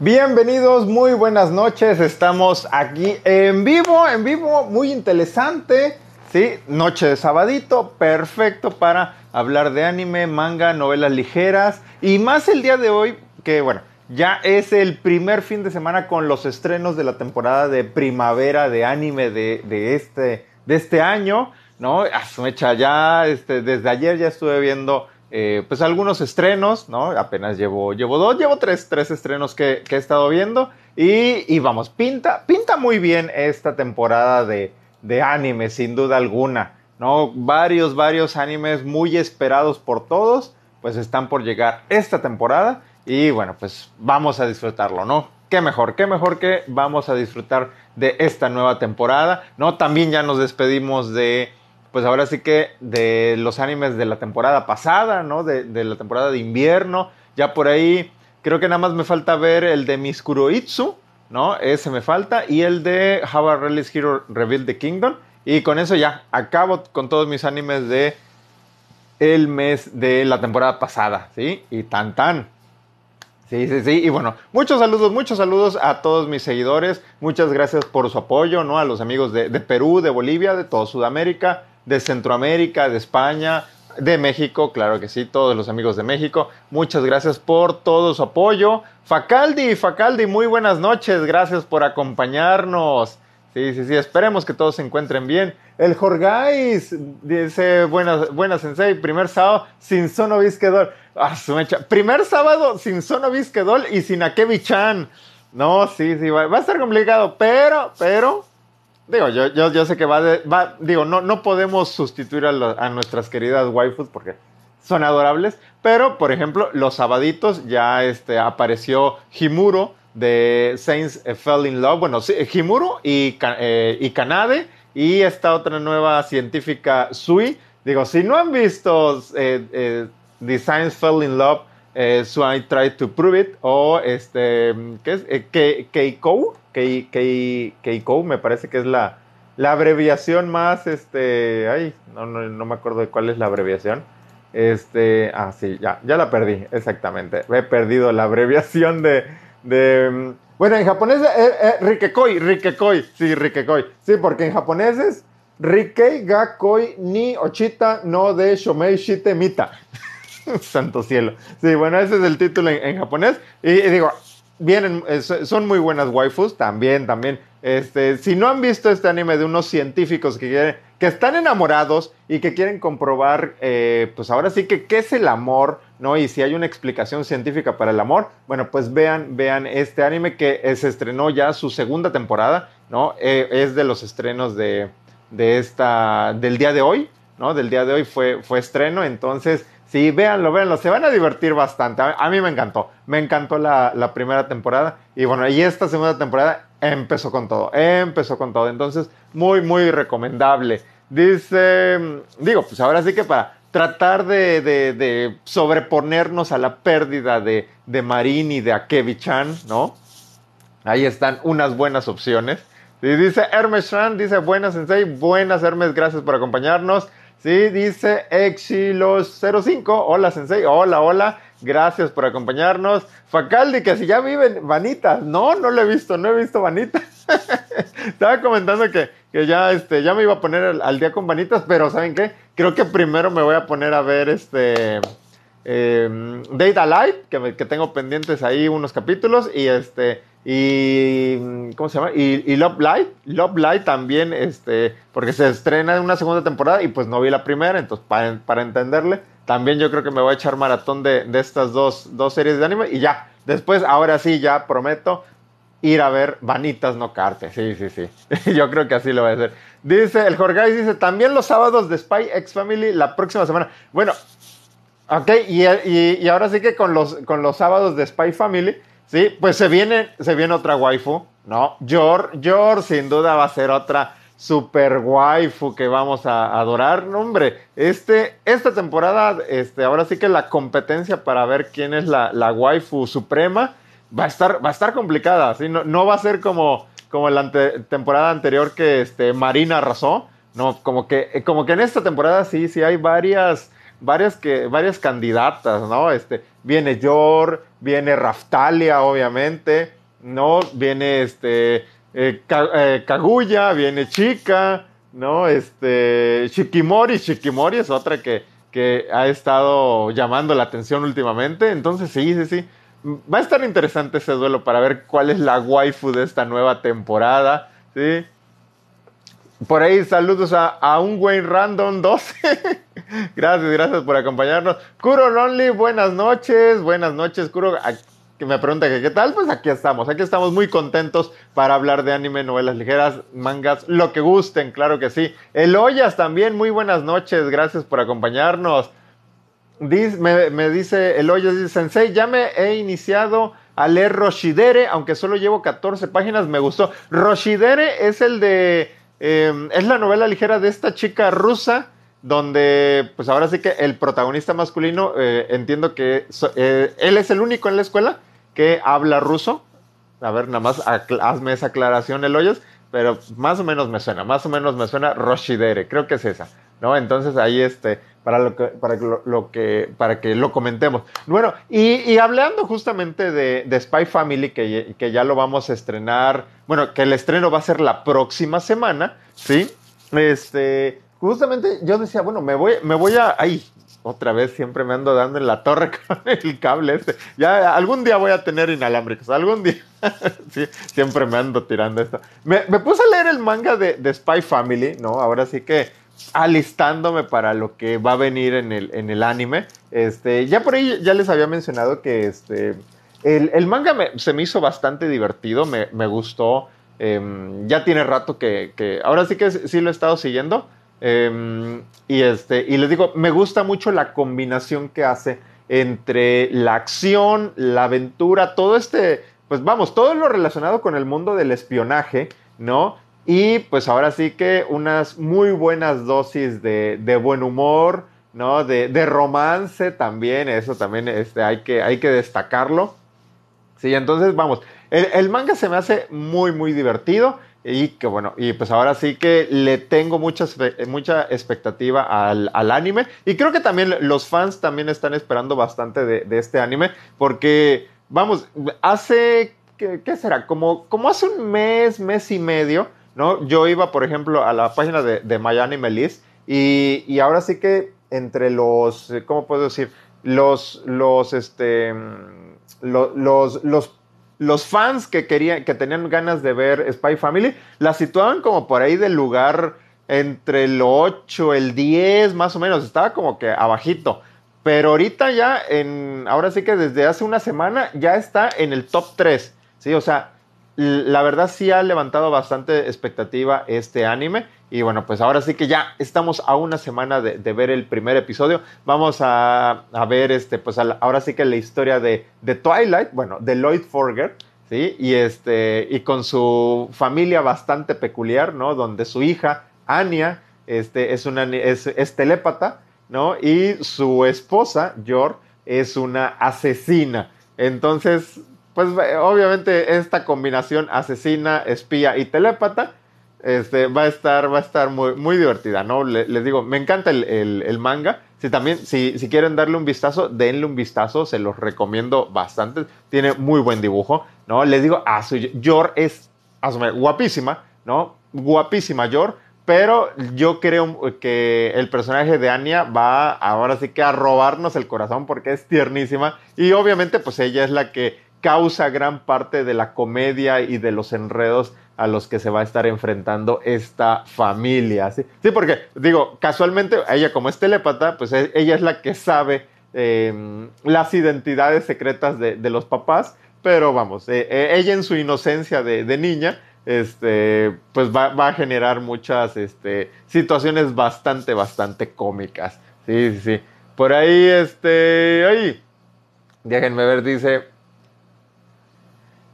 Bienvenidos, muy buenas noches. Estamos aquí en vivo, en vivo, muy interesante. Sí, noche de sabadito, perfecto para hablar de anime, manga, novelas ligeras y más el día de hoy, que bueno, ya es el primer fin de semana con los estrenos de la temporada de primavera de anime de, este, de este año, ¿no? A ya, este, desde ayer ya estuve viendo eh, pues algunos estrenos, ¿no? Apenas llevo, llevo dos, llevo tres, tres estrenos que, he estado viendo. Y, vamos, pinta, pinta muy bien esta temporada de, de anime, sin duda alguna, ¿no? Varios, varios animes muy esperados por todos, pues están por llegar esta temporada. Y bueno, pues vamos a disfrutarlo, ¿no? Qué mejor, qué mejor que vamos a disfrutar de esta nueva temporada, ¿no? También ya nos despedimos de pues ahora sí que de los animes de la temporada pasada, ¿no? De, la temporada de invierno. Ya por ahí creo que nada más me falta ver el de Miskuroitsu, ¿no? Ese me falta. Y el de How a Release Hero Reveal the Kingdom. Y con eso ya acabo con todos mis animes de el mes de la temporada pasada, ¿sí? Y tan tan. Sí, sí, sí. Y bueno, muchos saludos, muchos saludos a todos mis seguidores. Muchas gracias por su apoyo, ¿no? A los amigos de, de Perú, de Bolivia, de toda Sudamérica de Centroamérica, de España, de México, claro que sí, todos los amigos de México. Muchas gracias por todo su apoyo. Facaldi, Facaldi, muy buenas noches, gracias por acompañarnos. Sí, sí, sí, esperemos que todos se encuentren bien. El Jorgais dice, buenas, buenas sensei, primer sábado sin Sono Visquedol. Ah, su mecha. Primer sábado sin Sono Visquedol y sin Akebi-chan. No, sí, sí, va, va a estar complicado, pero, pero, Digo, yo, yo, sé que va, de, va digo, no, no podemos sustituir a, nuestras queridas waifus porque son adorables, pero por ejemplo, los sabaditos ya este, apareció Himuro de Saints Fell in Love, bueno, Himuro y, eh, y Kanade y esta otra nueva científica Sui. Digo, si no han visto eh, eh, The Saints Fell in Love, So I Tried to Prove It o este, ¿qué es? Keiko Keiko, me parece que es la, la abreviación más, este, ay, no, no, me acuerdo de cuál es la abreviación. Este, ah, sí, ya, ya la perdí, exactamente. He perdido la abreviación de, de bueno, en japonés, eh, eh, Rikekoi, Rikekoi, sí, Rikekoi. Sí, porque en japonés es Rikei ga koi ni ochita no de shomei shite mita. Santo cielo. Sí, bueno, ese es el título en, japonés. y digo, vienen, son muy buenas waifus, también, también. Este, si no han visto este anime de unos científicos que, que están enamorados y que quieren comprobar, eh, pues ahora sí que qué es el amor, ¿no? Y si hay una explicación científica para el amor, bueno, pues vean, vean este anime que se estrenó ya su segunda temporada, ¿no? Eh, es de los estrenos de, de esta, del día de hoy, ¿no? Del día de hoy fue, fue estreno, entonces Sí, véanlo, véanlo, se van a divertir bastante. A, mí me encantó, me encantó la, primera temporada y bueno, y esta segunda temporada empezó con todo, empezó con todo. Entonces, muy, muy recomendable. Dice, digo, pues ahora sí que para tratar de, sobreponernos a la pérdida de, de Marín y de Akebi-chan, ¿no? Ahí están unas buenas opciones. Y dice Hermes Strand, dice buenas Sensei, buenas Hermes, gracias por acompañarnos. Sí, dice Exilos05. Hola, Sensei. Hola, hola. Gracias por acompañarnos. Facaldi, que si ya viven Vanitas. No, no lo he visto, no he visto Vanitas. Estaba comentando que, ya, este, ya me iba a poner al, día con Vanitas, pero ¿saben qué? Creo que primero me voy a poner a ver este. Eh, Data Light, que, que tengo pendientes ahí unos capítulos. Y este y ¿cómo se llama? Y, Love Light, Love Light también, este, porque se estrena en una segunda temporada y pues no vi la primera, entonces para, entenderle, también yo creo que me voy a echar maratón de, estas dos, series de anime y ya, después, ahora sí, ya prometo ir a ver Vanitas no Carte, sí, sí, sí, yo creo que así lo voy a hacer. Dice, el Jorge dice, también los sábados de Spy X Family la próxima semana. Bueno, ok, y, y, ahora sí que con los, con los sábados de Spy Family Sí, pues se viene, se viene otra waifu, ¿no? Yor, Yor sin duda va a ser otra super waifu que vamos a adorar. No, hombre, este, esta temporada, este, ahora sí que la competencia para ver quién es la, la waifu suprema va a estar, va a estar complicada, ¿sí? No, no va a ser como, como la temporada anterior que este, Marina arrasó, no, como que, como que en esta temporada sí, sí hay varias varias, que, varias candidatas, ¿no? Este, viene Yor, viene Raftalia, obviamente, ¿no? Viene este, eh, eh, Kaguya, viene Chica, ¿no? Este, Shikimori, Shikimori es otra que, que ha estado llamando la atención últimamente, entonces sí, sí, sí. Va a estar interesante ese duelo para ver cuál es la waifu de esta nueva temporada, ¿sí? Por ahí saludos a, un Wayne Random 12. gracias, gracias por acompañarnos. Kuro Lonely, buenas noches. Buenas noches, Kuro. Que me pregunta que qué tal, pues aquí estamos. Aquí estamos muy contentos para hablar de anime, novelas ligeras, mangas, lo que gusten, claro que sí. Eloyas también, muy buenas noches. Gracias por acompañarnos. me, dice Eloyas, dice Sensei, ya me he iniciado a leer Roshidere, aunque solo llevo 14 páginas, me gustó. Roshidere es el de Em, es la novela ligera de esta chica rusa, donde pues ahora sí que el protagonista masculino, eh, entiendo que eh, él es el único en la escuela que habla ruso. A ver, nada más hazme esa aclaración, Eloyas, pero más o menos me suena, más o menos me suena Roshidere, creo que es esa, ¿no? Entonces ahí este, para, lo que, para, lo, que, para que lo comentemos. Bueno, y, hablando justamente de, Spy Family, que, que, ya lo vamos a estrenar, bueno, que el estreno va a ser la próxima semana, ¿sí? Este, justamente yo decía, bueno, me voy, me voy a... Ay, otra vez siempre me ando dando en la torre con el cable este. Ya algún día voy a tener inalámbricos, algún día. sí, siempre me ando tirando esto. Me, puse a leer el manga de, de Spy Family, ¿no? Ahora sí que alistándome para lo que va a venir en el, en el anime. Este, ya por ahí ya les había mencionado que este, el, manga se me hizo bastante divertido, me, gustó. Em, ya tiene rato que, ahora sí que sí lo he estado siguiendo. Em, y, este, y les digo, me gusta mucho la combinación que hace entre la acción, la aventura, todo este, pues vamos, todo lo relacionado con el mundo del espionaje, ¿no? Y pues ahora sí que unas muy buenas dosis de, buen humor, ¿no? De, romance también, eso también este, hay, que, hay que destacarlo. Sí, entonces vamos, el, manga se me hace muy, muy divertido y que bueno, y pues ahora sí que le tengo mucha, mucha expectativa al, anime y creo que también los fans también están esperando bastante de, este anime porque, vamos, hace, ¿qué, será? Como, como hace un mes, mes y medio, ¿no? Yo iba, por ejemplo, a la página de, de Miami Melis y, y, ahora sí que entre los, ¿cómo puedo decir? Los, los, este, los, los, los, fans que querían, que tenían ganas de ver Spy Family, la situaban como por ahí del lugar entre el 8, el 10, más o menos, estaba como que abajito. Pero ahorita ya, en, ahora sí que desde hace una semana ya está en el top 3, ¿sí? O sea, la verdad sí ha levantado bastante expectativa este anime. Y bueno, pues ahora sí que ya estamos a una semana de, ver el primer episodio. Vamos a, ver, este, pues ahora sí que la historia de, de Twilight, bueno, de Lloyd Forger, ¿sí? Y, este, y con su familia bastante peculiar, ¿no? Donde su hija, Anya, este, es, una, es, es telépata, ¿no? Y su esposa, Yor, es una asesina. Entonces, pues obviamente esta combinación asesina, espía y telépata este, va a estar, va a estar muy, muy divertida, ¿no? les digo, me encanta el, manga. Si también, si, si, quieren darle un vistazo, denle un vistazo, se los recomiendo bastante. Tiene muy buen dibujo, ¿no? Les digo, a su Yor es guapísima, ¿no? Guapísima Yor, pero yo creo que el personaje de Anya va ahora sí que a robarnos el corazón porque es tiernísima y obviamente pues ella es la que causa gran parte de la comedia y de los enredos a los que se va a estar enfrentando esta familia. Sí, sí porque digo, casualmente ella como es telépata, pues e, ella es la que sabe em, las identidades secretas de, los papás, pero vamos, e, e, ella en su inocencia de, niña, este, pues va, a generar muchas este, situaciones bastante, bastante cómicas. Sí, sí, sí. Por ahí, este, ahí, déjenme ver, dice,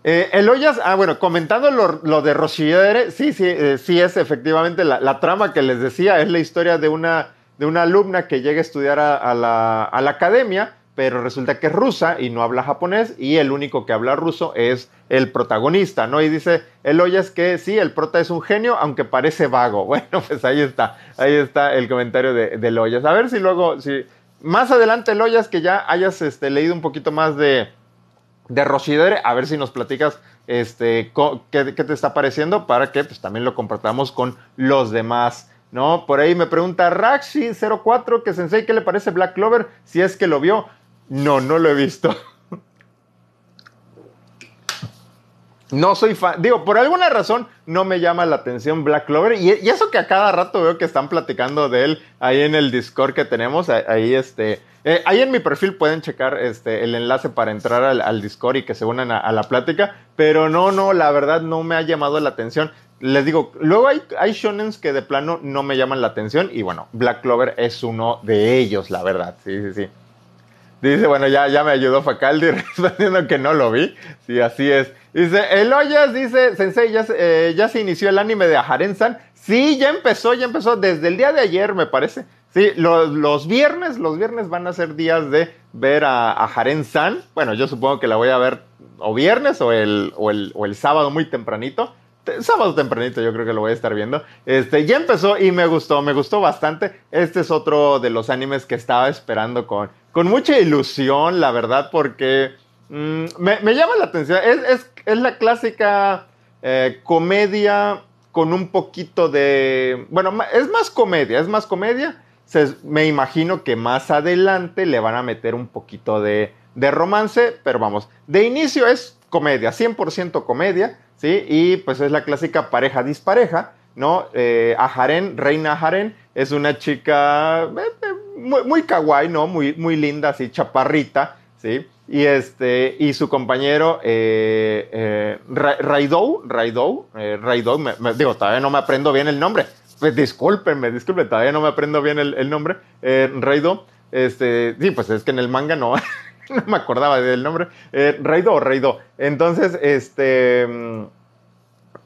eh, Eloyas, ah, bueno, comentando lo, de Rochidere, sí, sí, eh, sí es efectivamente la, trama que les decía, es la historia de una, de una alumna que llega a estudiar a, la, academia, pero resulta que es rusa y no habla japonés, y el único que habla ruso es el protagonista, ¿no? Y dice Eloyas que sí, el prota es un genio, aunque parece vago. Bueno, pues ahí está, ahí está el comentario de, de Eloyas. A ver si luego, si, más adelante, Loyas, que ya hayas este, leído un poquito más de, de Rosidere, a ver si nos platicas este, qué, te está pareciendo para que pues, también lo compartamos con los demás. ¿no? Por ahí me pregunta Raxi04 que Sensei, ¿qué le parece Black Clover? Si es que lo vio. No, no lo he visto. No soy fan, digo, por alguna razón no me llama la atención Black Clover y, eso que a cada rato veo que están platicando de él ahí en el Discord que tenemos, ahí este, eh, ahí en mi perfil pueden checar este, el enlace para entrar al, Discord y que se unan a, la plática, pero no, no, la verdad no me ha llamado la atención. Les digo, luego hay, hay shonens que de plano no me llaman la atención y bueno, Black Clover es uno de ellos, la verdad, sí, sí, sí. Dice, bueno, ya, ya me ayudó Facaldi respondiendo que no lo vi. Sí, así es. Dice, Eloyas dice, Sensei, ya, eh, ya se inició el anime de Aharen-san. Sí, ya empezó, ya empezó desde el día de ayer, me parece. Sí, los, viernes, los viernes van a ser días de ver a, a Haren-san. Bueno, yo supongo que la voy a ver o viernes o el, o el, o el sábado muy tempranito sábado tempranito yo creo que lo voy a estar viendo. Este, ya empezó y me gustó, me gustó bastante. Este es otro de los animes que estaba esperando con, con mucha ilusión, la verdad, porque mm, me, llama la atención. Es, la clásica eh, comedia con un poquito de... Bueno, es más comedia, es más comedia. Me imagino que más adelante le van a meter un poquito de, romance, pero vamos, de inicio es comedia, 100% comedia, ¿sí? Y pues es la clásica pareja dispareja, ¿no? Eh, Reina Ajaren, es una chica eh, eh, muy, muy kawaii, ¿no? Muy, muy linda, así, chaparrita, ¿sí? Y, este, y su compañero eh, eh Raidou, Raidou, me, digo, todavía no me aprendo bien el nombre. Pues discúlpenme, discúlpenme, todavía no me aprendo bien el, nombre. Raidou, este, sí, pues es que en el manga no, no me acordaba del nombre. Eh, Raido o Raido. Entonces, este. Mm,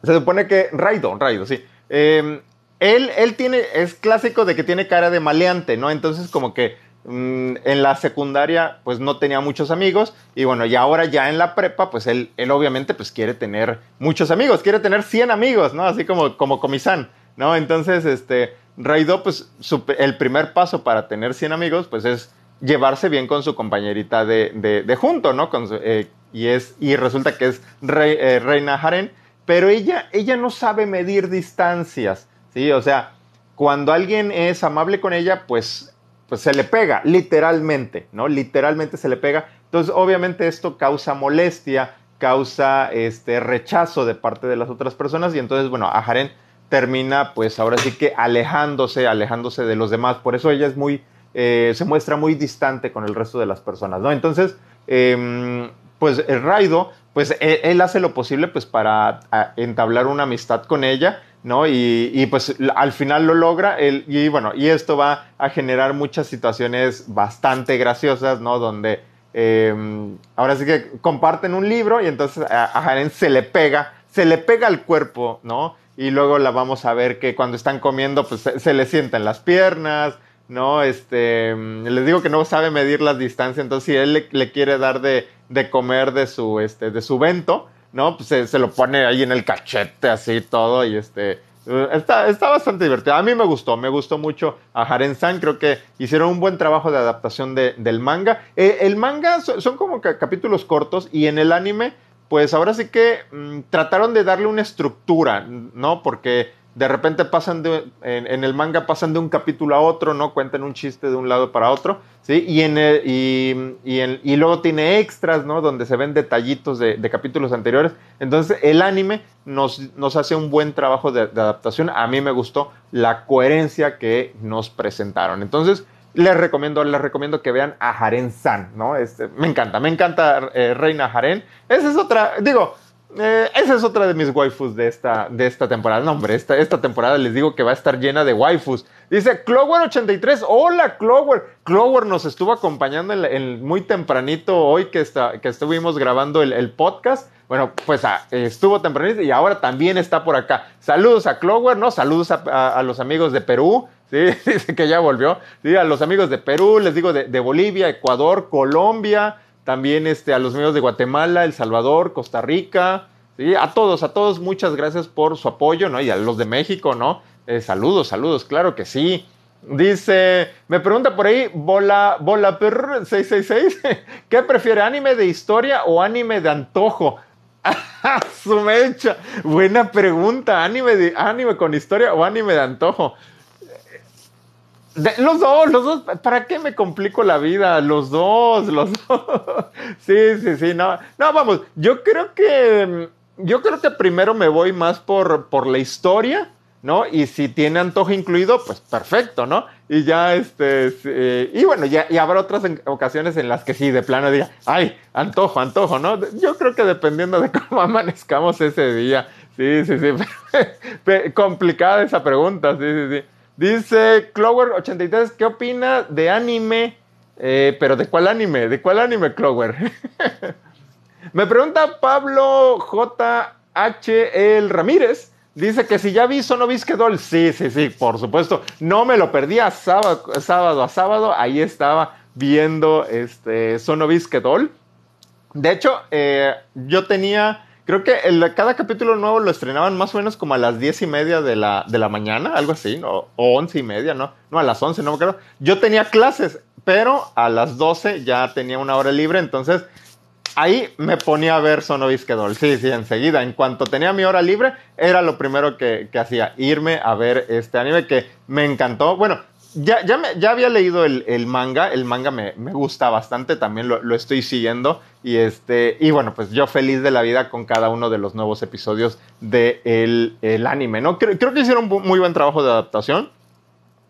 se supone que. Raido, Raido, sí. Em, él, él tiene. Es clásico de que tiene cara de maleante, ¿no? Entonces, como que. Mm, en la secundaria, pues no tenía muchos amigos. Y bueno, y ahora ya en la prepa, pues él, él obviamente, pues quiere tener muchos amigos. Quiere tener 100 amigos, ¿no? Así como, como Comisán, ¿no? Entonces, este. Raido, pues el primer paso para tener 100 amigos, pues es llevarse bien con su compañerita de, de, junto, ¿no? Eh, y, es, y resulta que es eh, Reina Haren, pero ella, ella no sabe medir distancias, ¿sí? O sea, cuando alguien es amable con ella, pues, pues se le pega, literalmente, ¿no? Literalmente se le pega. Entonces, obviamente esto causa molestia, causa este rechazo de parte de las otras personas y entonces, bueno, a Haren termina pues ahora sí que alejándose, alejándose de los demás. Por eso ella es muy eh, se muestra muy distante con el resto de las personas, ¿no? Entonces, em, pues el Raido, pues e, él, hace lo posible pues para entablar una amistad con ella, ¿no? Y, pues al final lo logra, y bueno, y esto va a generar muchas situaciones bastante graciosas, ¿no? Donde em, ahora sí que comparten un libro y entonces a, a se le pega, se le pega al cuerpo, ¿no? Y luego la vamos a ver que cuando están comiendo, pues se, se le sientan las piernas, ¿no? Este, mm, les digo que no sabe medir las distancias, entonces si él le, quiere dar de, de, comer de su, este, de su vento, ¿no? Pues se, lo pone ahí en el cachete, así todo, y este, eh, Está, está, bastante divertido. A mí me gustó, me gustó mucho a Haren-san. Creo que hicieron un buen trabajo de adaptación de, del manga. Eh, el manga son, como capítulos cortos y en el anime, pues ahora sí que mm, trataron de darle una estructura, ¿no? Porque de repente pasan de, en, el manga pasan de un capítulo a otro, ¿no? Cuentan un chiste de un lado para otro, ¿sí? Y, en y, y, luego tiene extras, ¿no? Donde se ven detallitos de, capítulos anteriores. Entonces, el anime nos, nos hace un buen trabajo de, adaptación. A mí me gustó la coherencia que nos presentaron. Entonces, les recomiendo, les recomiendo que vean a Haren San, ¿no? Este, me encanta, me encanta eh, Reina Haren. Esa es otra, digo, eh, esa es otra de mis waifus de esta, de esta temporada. No, hombre, esta, esta temporada les digo que va a estar llena de waifus. Dice Clower83. Hola, Clower. Clower nos estuvo acompañando en, muy tempranito hoy que, está, que estuvimos grabando el, podcast. Bueno, pues ah, estuvo tempranito y ahora también está por acá. Saludos a Clower, ¿no? Saludos a, los amigos de Perú. Sí, dice que ya volvió. Sí, a los amigos de Perú, les digo de, de Bolivia, Ecuador, Colombia también este, a los amigos de Guatemala, El Salvador, Costa Rica, ¿sí? a todos, a todos, muchas gracias por su apoyo, ¿no? Y a los de México, ¿no? Eh, saludos, saludos, claro que sí. Dice, me pregunta por ahí, Bola, Bola 666, ¿qué prefiere, anime de historia o anime de antojo? Su mecha. Buena pregunta. ¿Anime, de, ¿Anime con historia o anime de antojo? Los dos, los dos. ¿Para qué me complico la vida? Los dos, los dos. Sí, sí, sí. No, no, vamos. Yo creo que. Yo creo que primero me voy más por, por la historia ¿no? Y si tiene antojo incluido, pues perfecto, ¿no? Y ya, este, y bueno, ya, y habrá otras ocasiones en las que sí, de plano diga, ay, antojo, antojo, ¿no? Yo creo que dependiendo de cómo amanezcamos ese día, sí, sí, sí, complicada esa pregunta, sí, sí, sí. Dice Clover83, ¿qué opina de anime? Eh, pero ¿de cuál anime? ¿De cuál anime, Clover? Me pregunta Pablo J.H. El Ramírez. Dice que si ya vi Sonovisque Doll, sí, sí, sí, por supuesto. No me lo perdí a sábado, sábado a sábado. Ahí estaba viendo este Sonovisque Doll. De hecho, eh, yo tenía, creo que cada capítulo nuevo lo estrenaban más o menos como a las diez y media de la, de la mañana, algo así, ¿no? o once y media, ¿no? No, a las once, no me acuerdo. Yo tenía clases, pero a las doce ya tenía una hora libre, entonces ahí me ponía a ver Sonovisquedol. Sí, sí, enseguida. En cuanto tenía mi hora libre, era lo primero que, hacía, irme a ver este anime que me encantó. Bueno, ya, ya, ya había leído el, manga, el manga me, gusta bastante, también lo, estoy siguiendo. Y, este, y bueno, pues yo feliz de la vida con cada uno de los nuevos episodios del de el anime, ¿no? Creo, creo que hicieron un muy buen trabajo de adaptación.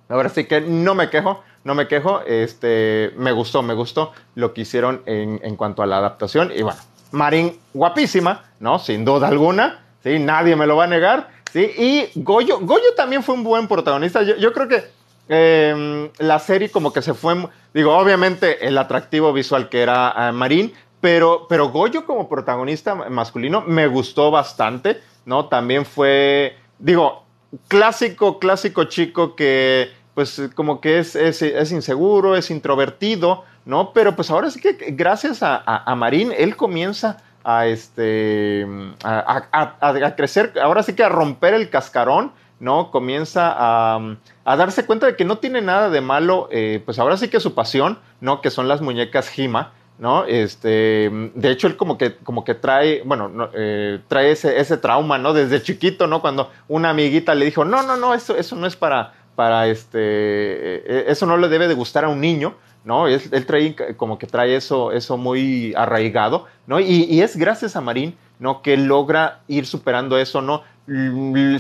Ahora sí que no me quejo no me quejo, este, me gustó, me gustó lo que hicieron en, cuanto a la adaptación. Y bueno, Marín, guapísima, ¿no? Sin duda alguna, ¿sí? Nadie me lo va a negar, ¿sí? Y Goyo, Goyo también fue un buen protagonista. Yo, creo que em, la serie como que se fue, digo, obviamente el atractivo visual que era eh, Marín, pero, pero Goyo como protagonista masculino me gustó bastante, ¿no? También fue, digo, clásico, clásico chico que pues como que es, es, inseguro, es introvertido, ¿no? Pero pues ahora sí que gracias a, Marín, él comienza a, este, a, crecer, ahora sí que a romper el cascarón, ¿no? Comienza a, darse cuenta de que no tiene nada de malo, eh, pues ahora sí que su pasión, ¿no? Que son las muñecas Hima, ¿no? Este, de hecho, él como que, como que trae, bueno, eh, trae ese, ese trauma, ¿no? Desde chiquito, ¿no? Cuando una amiguita le dijo, no, no, no, eso, eso no es para para este, eh, eso no le debe de gustar a un niño, ¿no? Él, trae como que trae eso, eso muy arraigado, ¿no? Y, es gracias a Marín, ¿no? Que logra ir superando eso, ¿no?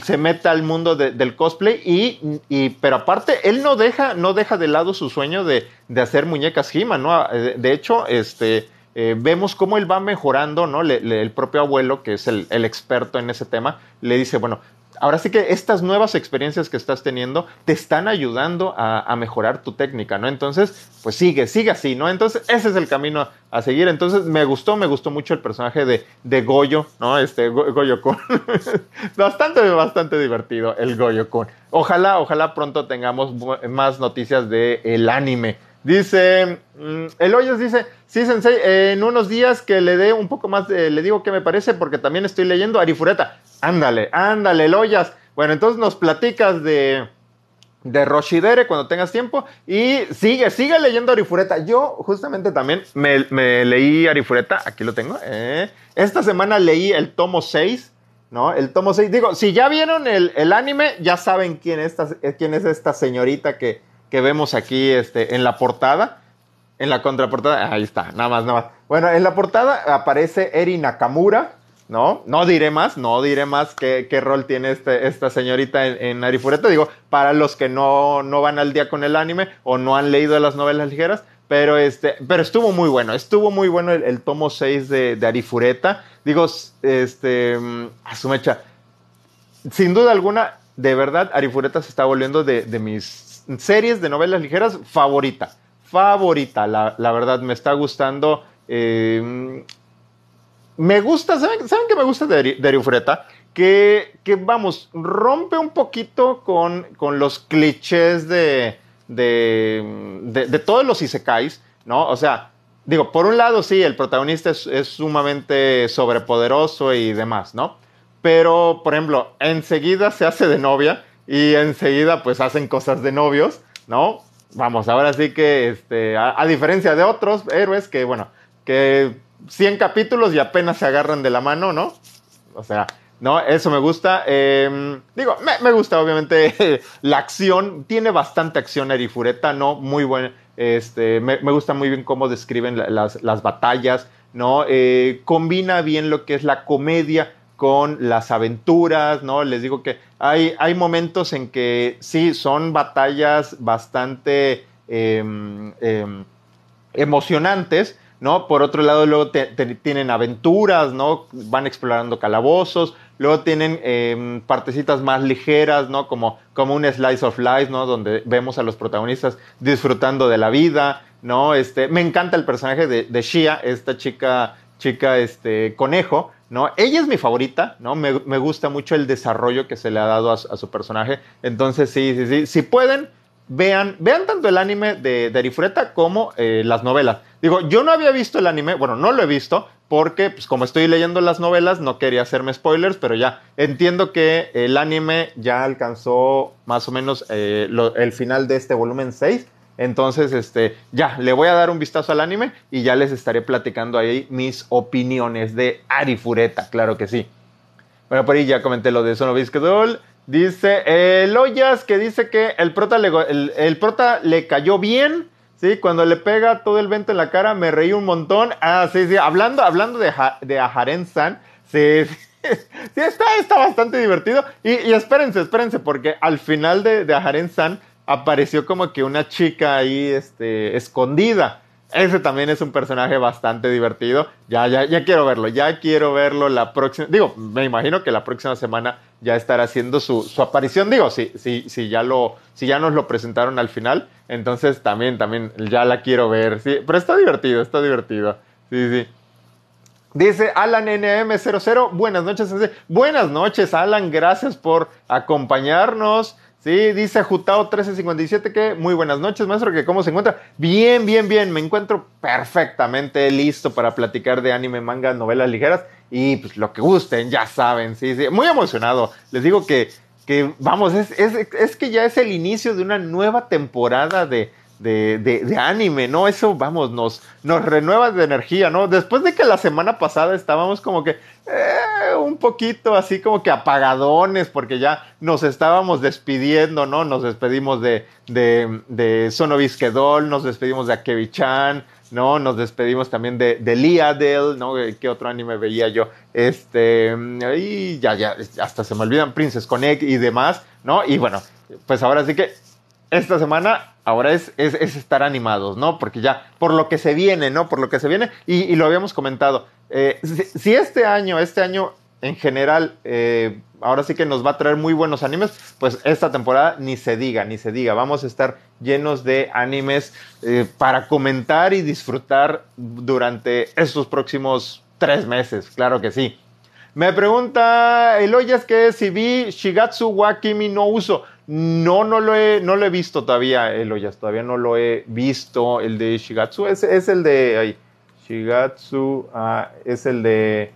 Se mete al mundo del cosplay y, pero aparte, él no deja, no deja de lado su sueño de, hacer muñecas He-Man, ¿no? Eh, de hecho, este, eh, vemos cómo él va mejorando, ¿no? el propio abuelo, que es el, experto en ese tema, le dice, bueno, ahora sí que estas nuevas experiencias que estás teniendo te están ayudando a, mejorar tu técnica, ¿no? Entonces, pues sigue, sigue así, ¿no? Entonces, ese es el camino a seguir. Entonces, me gustó, me gustó mucho el personaje de, de Goyo, ¿no? Este, Goyo Kun. bastante, bastante divertido el Goyo Kun. Ojalá, ojalá pronto tengamos más noticias del el anime. Dice, mm, Eloyes dice, sí, Sensei, en unos días que le dé un poco más, le digo qué me parece, porque también estoy leyendo Arifureta. Ándale, ándale, Eloyas. Bueno, entonces nos platicas de, de Roshidere cuando tengas tiempo y sigue, sigue leyendo Arifureta. Yo justamente también me, leí Arifureta, aquí lo tengo. Eh. Esta semana leí el tomo 6, ¿no? El tomo 6. Digo, si ya vieron el, el anime, ya saben quién, esta, quién es esta señorita que que vemos aquí este, en la portada. En la contraportada, ahí está, nada más, nada más. Bueno, en la portada aparece Eri Nakamura, ¿no? No diré más, no diré más qué, qué rol tiene este, esta señorita en, Arifureta. Digo, para los que no, no van al día con el anime o no han leído las novelas ligeras, pero, este, pero estuvo muy bueno, estuvo muy bueno el, tomo 6 de, de, Arifureta. Digo, este, mm, a su mecha, sin duda alguna, de verdad, Arifureta se está volviendo de, de mis series de novelas ligeras favorita. Favorita, la, verdad, me está gustando. Eh, me gusta, ¿saben, ¿saben qué me gusta de, de Que, que, vamos, rompe un poquito con, con los clichés de, de, de, todos los isekais, ¿no? O sea, digo, por un lado sí, el protagonista es, es, sumamente sobrepoderoso y demás, ¿no? Pero, por ejemplo, enseguida se hace de novia y enseguida pues hacen cosas de novios, ¿no? Vamos, ahora sí que, este, a, diferencia de otros héroes que, bueno, que 100 capítulos y apenas se agarran de la mano, ¿no? O sea, no, eso me gusta. Em, digo, me, gusta obviamente la acción. Tiene bastante acción Erifureta, ¿no? Muy buena. Este, me, gusta muy bien cómo describen las, las batallas, ¿no? Eh, combina bien lo que es la comedia con las aventuras, ¿no? Les digo que hay, hay momentos en que sí, son batallas bastante em, em, emocionantes, ¿no? Por otro lado, luego tienen aventuras, ¿no? Van explorando calabozos, luego tienen em, partecitas más ligeras, ¿no? Como, como un slice of life, ¿no? Donde vemos a los protagonistas disfrutando de la vida, ¿no? Este, me encanta el personaje de, de Shia, esta chica, chica, este, conejo, ¿no? Ella es mi favorita, ¿no? Me, gusta mucho el desarrollo que se le ha dado a, su personaje. Entonces, sí, sí, sí. Si pueden, vean, vean tanto el anime de, de como eh, las novelas. Digo, yo no había visto el anime, bueno, no lo he visto, porque pues, como estoy leyendo las novelas, no quería hacerme spoilers, pero ya entiendo que el anime ya alcanzó más o menos eh, el final de este volumen 6. Entonces, este, ya, le voy a dar un vistazo al anime y ya les estaré platicando ahí mis opiniones de Arifureta, claro que sí. Bueno, por ahí ya comenté lo de Sono Doll. Dice el Ollas que dice que el prota, le, el, prota le cayó bien, ¿sí? Cuando le pega todo el vento en la cara, me reí un montón. Ah, sí, sí, hablando, hablando de, de Aharen-san, sí, sí, está, está bastante divertido. Y, espérense, espérense, porque al final de, de Aharen-san apareció como que una chica ahí este, escondida. Ese también es un personaje bastante divertido. Ya, ya, ya quiero verlo, ya quiero verlo la próxima. Digo, me imagino que la próxima semana ya estará haciendo su, aparición. Digo, si, si, si, ya lo, si ya nos lo presentaron al final, entonces también, también ya la quiero ver. Sí, pero está divertido, está divertido. Sí, sí. Dice Alan NM00, buenas noches. Buenas noches, Alan, gracias por acompañarnos. Sí, dice Jutao 1357 que muy buenas noches, maestro, que cómo se encuentra. Bien, bien, bien, me encuentro perfectamente listo para platicar de anime, manga, novelas ligeras y pues lo que gusten, ya saben, sí, sí, muy emocionado. Les digo que, que vamos, es, es, es que ya es el inicio de una nueva temporada de, de, de, anime, ¿no? Eso, vamos, nos, nos renueva de energía, ¿no? Después de que la semana pasada estábamos como que eh, un poquito así como que apagadones, porque ya nos estábamos despidiendo, ¿no? Nos despedimos de, de, de Sonovisquedol, nos despedimos de Akebi-chan, ¿no? Nos despedimos también de, de Liadel, ¿no? ¿Qué otro anime veía yo? Este, y ya, ya, hasta se me olvidan, Princess Connect y demás, ¿no? Y bueno, pues ahora sí que esta semana ahora es, es, estar animados, ¿no? Porque ya, por lo que se viene, ¿no? Por lo que se viene, y, lo habíamos comentado, eh, si, este año, este año en general, eh, ahora sí que nos va a traer muy buenos animes, pues esta temporada ni se diga, ni se diga, vamos a estar llenos de animes eh, para comentar y disfrutar durante estos próximos tres meses, claro que sí. Me pregunta Eloyas que si vi Shigatsu wa Kimi no uso. No, no lo he, no lo he visto todavía, Eloyas. Todavía no lo he visto. El de Shigatsu es, es el de. Ay, Shigatsu ah, es el de.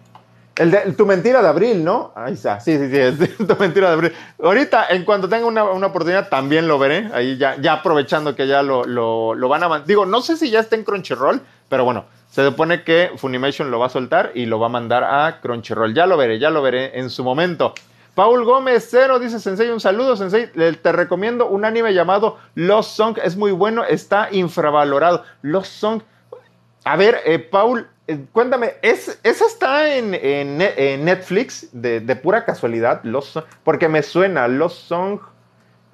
El de tu mentira de abril, ¿no? Ahí está. Sí, sí, sí, es tu mentira de abril. Ahorita, en cuanto tenga una, una, oportunidad, también lo veré. Ahí ya, ya aprovechando que ya lo, lo, lo van a. Digo, no sé si ya está en Crunchyroll, pero bueno se supone que Funimation lo va a soltar y lo va a mandar a Crunchyroll. Ya lo veré, ya lo veré en su momento. Paul Gómez Cero dice Sensei, un saludo Sensei, te recomiendo un anime llamado Lost Song, es muy bueno, está infravalorado. Lost Song, a ver, eh, Paul, eh, cuéntame, ¿es, ¿esa está en, Netflix de, pura casualidad? Lost Song, porque me suena, Lost Song,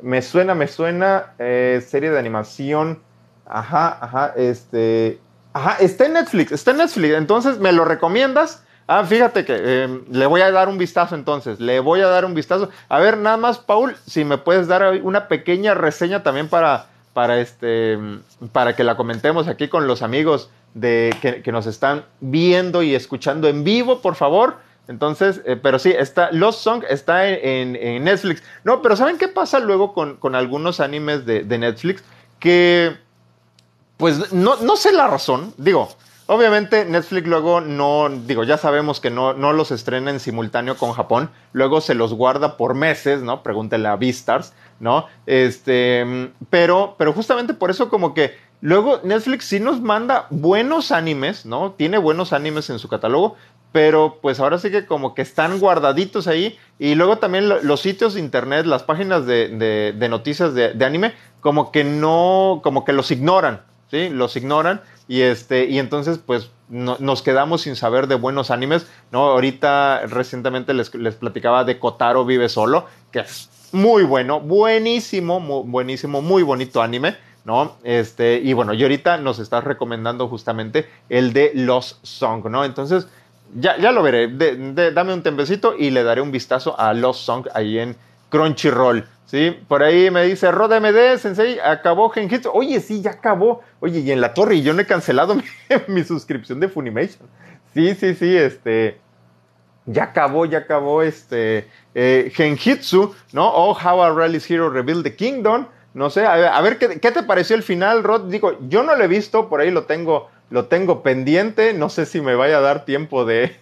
me suena, me suena, eh, serie de animación, ajá, ajá, este, Ajá, está en Netflix, está en Netflix. Entonces, ¿me lo recomiendas? Ah, fíjate que em, le voy a dar un vistazo entonces, le voy a dar un vistazo. A ver, nada más, Paul, si me puedes dar una pequeña reseña también para, para, este, para que la comentemos aquí con los amigos de, que, nos están viendo y escuchando en vivo, por favor. Entonces, eh, pero sí, está, Lost Song está en, Netflix. No, pero ¿saben qué pasa luego con, con algunos animes de, de Netflix? Que pues no, no sé la razón, digo, Obviamente Netflix luego no, digo, ya sabemos que no, no los estrena en simultáneo con Japón, luego se los guarda por meses, ¿no? Pregúntele a Beastars, ¿no? Este, pero, pero justamente por eso como que luego Netflix sí nos manda buenos animes, ¿no? Tiene buenos animes en su catálogo, pero pues ahora sí que como que están guardaditos ahí y luego también los sitios de internet, las páginas de, de, noticias de anime, como que no, como que los ignoran, ¿sí? Los ignoran y, este, y entonces, pues, nos quedamos sin saber de buenos animes, ¿no? Ahorita, recientemente les, les, platicaba de Kotaro Vive Solo, que es muy bueno, buenísimo, muy, buenísimo, muy bonito anime, ¿no? Este, y bueno, y ahorita nos estás recomendando justamente el de Los Song, ¿no? Entonces, ya, ya lo veré. dame un tempecito y le daré un vistazo a Los Song ahí en Crunchyroll. Sí, por ahí me dice Rod MD, Sensei, acabó Genjitsu. Oye, sí, ya acabó. Oye, y en la torre, y yo no he cancelado mi, suscripción de Funimation. Sí, sí, sí, este. Ya acabó, ya acabó este. Eh, Genjitsu, ¿no? Oh, How a Rally's Hero Revealed the Kingdom. No sé, a ver, ¿qué, ¿qué, te pareció el final, Rod? Digo, yo no lo he visto, por ahí lo tengo, lo tengo pendiente. No sé si me vaya a dar tiempo de,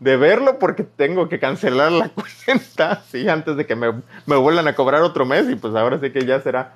de verlo porque tengo que cancelar la cuenta, sí, antes de que me, me vuelvan a cobrar otro mes y pues ahora sí que ya será